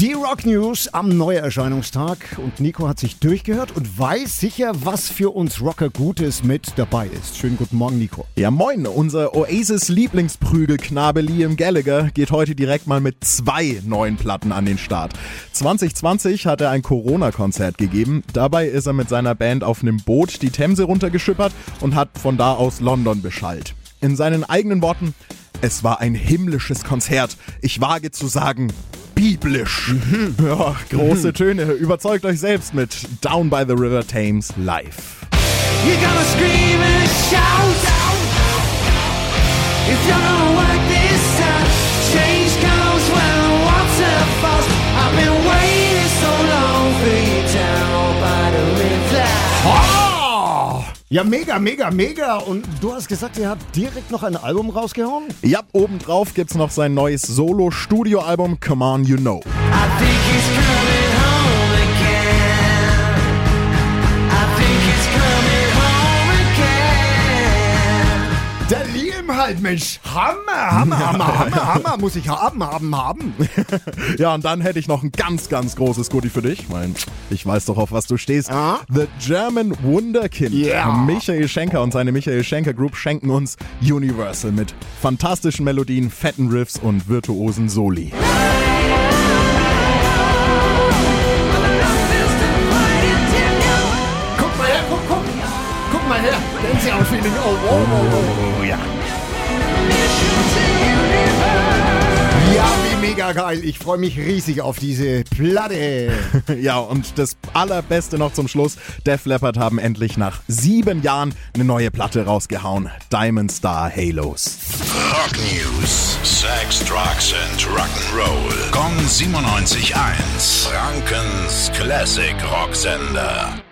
Die Rock News am Neuerscheinungstag und Nico hat sich durchgehört und weiß sicher, was für uns Rocker Gutes mit dabei ist. Schönen guten Morgen, Nico. Ja, moin. Unser Oasis-Lieblingsprügelknabe Liam Gallagher geht heute direkt mal mit zwei neuen Platten an den Start. 2020 hat er ein Corona-Konzert gegeben. Dabei ist er mit seiner Band auf einem Boot die Themse runtergeschippert und hat von da aus London beschallt. In seinen eigenen Worten, es war ein himmlisches Konzert. Ich wage zu sagen, biblisch. Ja, große Töne. Überzeugt euch selbst mit Down by the River Thames live. You're gonna scream and shout Ja, mega, mega, mega. Und du hast gesagt, ihr habt direkt noch ein Album rausgehauen? Ja, obendrauf gibt's noch sein neues Solo-Studio-Album Come On You Know. I think he's halt, Mensch. Hammer, Hammer, Hammer, Hammer, Hammer. Muss ich haben, haben, haben. Ja, und dann hätte ich noch ein ganz, ganz großes Goodie für dich. Mein, ich weiß doch, auf was du stehst. Ah. The German Wunderkind. Ja. Michael Schenker und seine Michael Schenker Group schenken uns Universal mit fantastischen Melodien, fetten Riffs und virtuosen Soli. Guck mal her, guck, guck. Guck mal her. Gänsehaut-Feeling. Oh, oh, oh, oh. ja. Ja, geil. Ich freue mich riesig auf diese Platte. Ja, und das Allerbeste noch zum Schluss. Def Leppard haben endlich nach sieben Jahren eine neue Platte rausgehauen. Diamond Star Halos. Rock News. Sex, Drugs and Rock'n'Roll. Kong 97.1. Frankens Classic Rocksender.